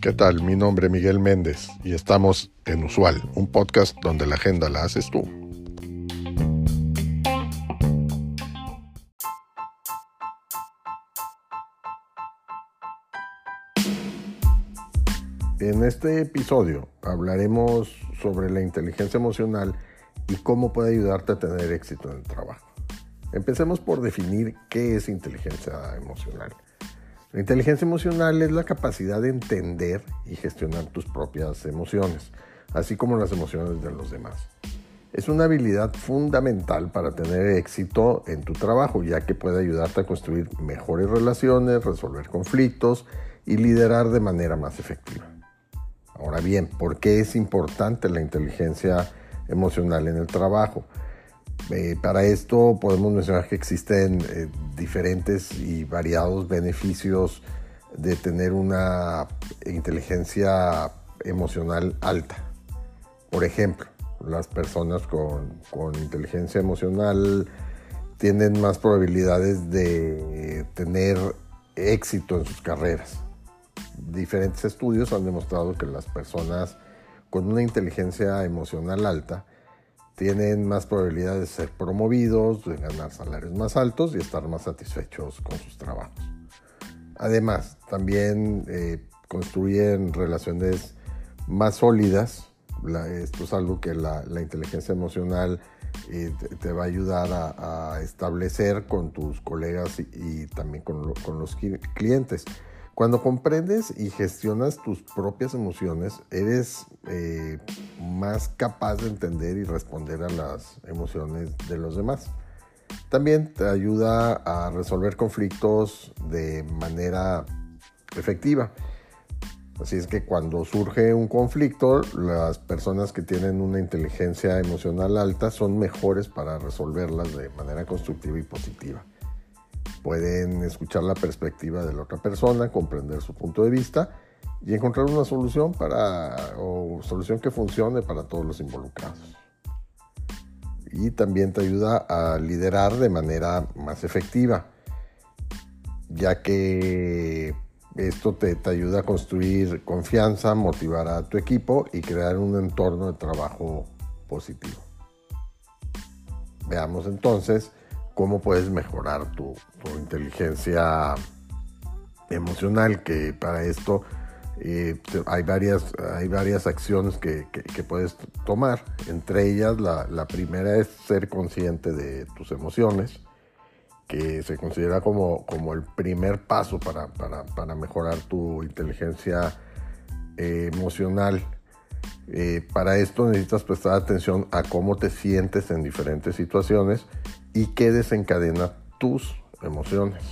¿Qué tal? Mi nombre es Miguel Méndez y estamos en Usual, un podcast donde la agenda la haces tú. En este episodio hablaremos sobre la inteligencia emocional y cómo puede ayudarte a tener éxito en el trabajo. Empecemos por definir qué es inteligencia emocional. La inteligencia emocional es la capacidad de entender y gestionar tus propias emociones, así como las emociones de los demás. Es una habilidad fundamental para tener éxito en tu trabajo, ya que puede ayudarte a construir mejores relaciones, resolver conflictos y liderar de manera más efectiva. Ahora bien, ¿por qué es importante la inteligencia emocional en el trabajo? Eh, para esto podemos mencionar que existen eh, diferentes y variados beneficios de tener una inteligencia emocional alta. Por ejemplo, las personas con, con inteligencia emocional tienen más probabilidades de tener éxito en sus carreras. Diferentes estudios han demostrado que las personas con una inteligencia emocional alta tienen más probabilidades de ser promovidos, de ganar salarios más altos y estar más satisfechos con sus trabajos. Además, también eh, construyen relaciones más sólidas. esto es algo que la, inteligencia emocional eh, te, va a ayudar a, establecer con tus colegas y, también con los clientes. Cuando comprendes y gestionas tus propias emociones, eres eh, más capaz de entender y responder a las emociones de los demás. También te ayuda a resolver conflictos de manera efectiva. Así es que cuando surge un conflicto, las personas que tienen una inteligencia emocional alta son mejores para resolverlas de manera constructiva y positiva pueden escuchar la perspectiva de la otra persona, comprender su punto de vista y encontrar una solución para o solución que funcione para todos los involucrados. Y también te ayuda a liderar de manera más efectiva, ya que esto te, te ayuda a construir confianza, motivar a tu equipo y crear un entorno de trabajo positivo. Veamos entonces cómo puedes mejorar tu, inteligencia emocional, que para esto eh, hay, varias, hay varias acciones que, puedes tomar. Entre ellas, la, primera es ser consciente de tus emociones, que se considera como, como el primer paso para, para, mejorar tu inteligencia eh, emocional. Eh, para esto necesitas prestar atención a cómo te sientes en diferentes situaciones y qué desencadena tus emociones.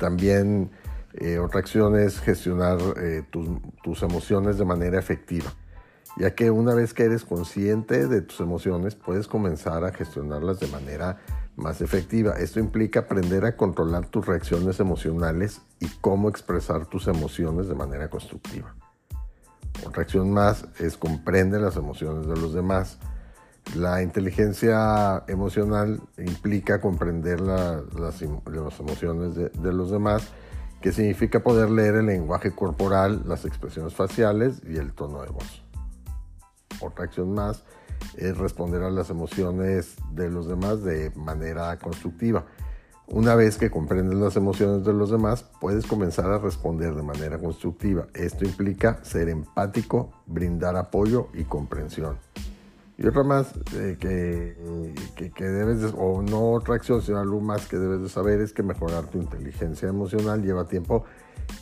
También eh, otra acción es gestionar eh, tus, emociones de manera efectiva, ya que una vez que eres consciente de tus emociones, puedes comenzar a gestionarlas de manera más efectiva. Esto implica aprender a controlar tus reacciones emocionales y cómo expresar tus emociones de manera constructiva. Otra acción más es comprender las emociones de los demás la inteligencia emocional implica comprender las, emociones de, los demás, que significa poder leer el lenguaje corporal, las expresiones faciales y el tono de voz. Otra acción más es responder a las emociones de los demás de manera constructiva. Una vez que comprendes las emociones de los demás, puedes comenzar a responder de manera constructiva. Esto implica ser empático, brindar apoyo y comprensión. Y otra más eh, que, que, debes, de, o no otra acción, sino algo más que debes de saber es que mejorar tu inteligencia emocional lleva tiempo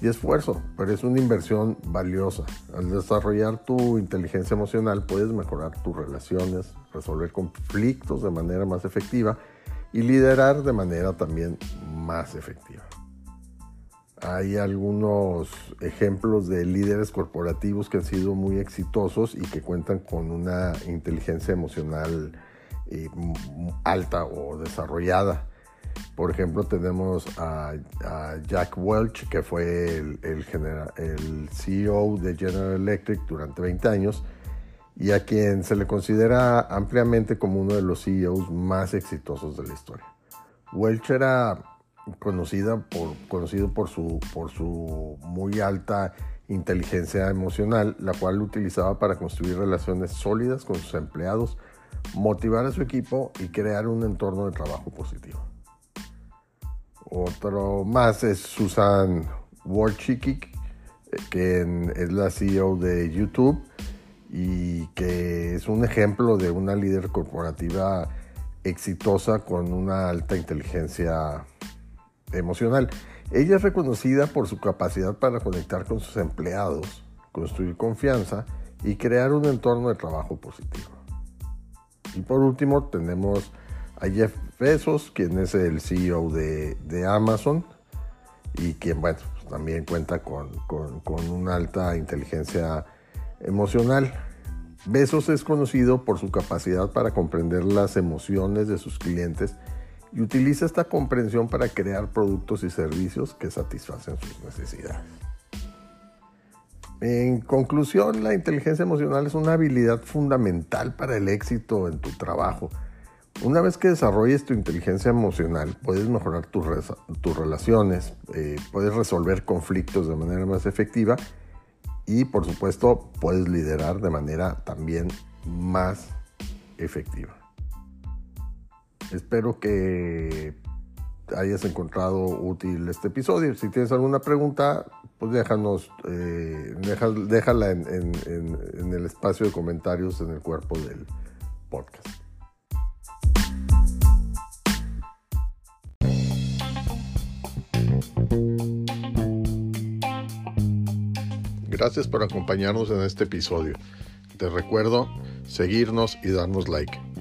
y esfuerzo, pero es una inversión valiosa. Al desarrollar tu inteligencia emocional puedes mejorar tus relaciones, resolver conflictos de manera más efectiva y liderar de manera también más efectiva. Hay algunos ejemplos de líderes corporativos que han sido muy exitosos y que cuentan con una inteligencia emocional eh, alta o desarrollada. Por ejemplo, tenemos a, Jack Welch, que fue el, el, CEO de General Electric durante 20 años y a quien se le considera ampliamente como uno de los CEOs más exitosos de la historia. Welch era conocida por, conocido por su, por su muy alta inteligencia emocional, la cual utilizaba para construir relaciones sólidas con sus empleados, motivar a su equipo y crear un entorno de trabajo positivo. Otro más es Susan Wojcicki, eh, que es la CEO de YouTube y que es un ejemplo de una líder corporativa exitosa con una alta inteligencia emocional. Ella es reconocida por su capacidad para conectar con sus empleados, construir confianza y crear un entorno de trabajo positivo. Y por último tenemos a Jeff Bezos, quien es el CEO de, Amazon y quien, bueno, también cuenta con, con una alta inteligencia emocional. Bezos es conocido por su capacidad para comprender las emociones de sus clientes y utiliza esta comprensión para crear productos y servicios que satisfacen sus necesidades. En conclusión, la inteligencia emocional es una habilidad fundamental para el éxito en tu trabajo. Una vez que desarrolles tu inteligencia emocional, puedes mejorar tus, relaciones, eh, puedes resolver conflictos de manera más efectiva y por supuesto puedes liderar de manera también más efectiva. Espero que hayas encontrado útil este episodio. Si tienes alguna pregunta, pues déjanos, eh, déjala en, en el espacio de comentarios en el cuerpo del podcast. Gracias por acompañarnos en este episodio. Te recuerdo seguirnos y darnos like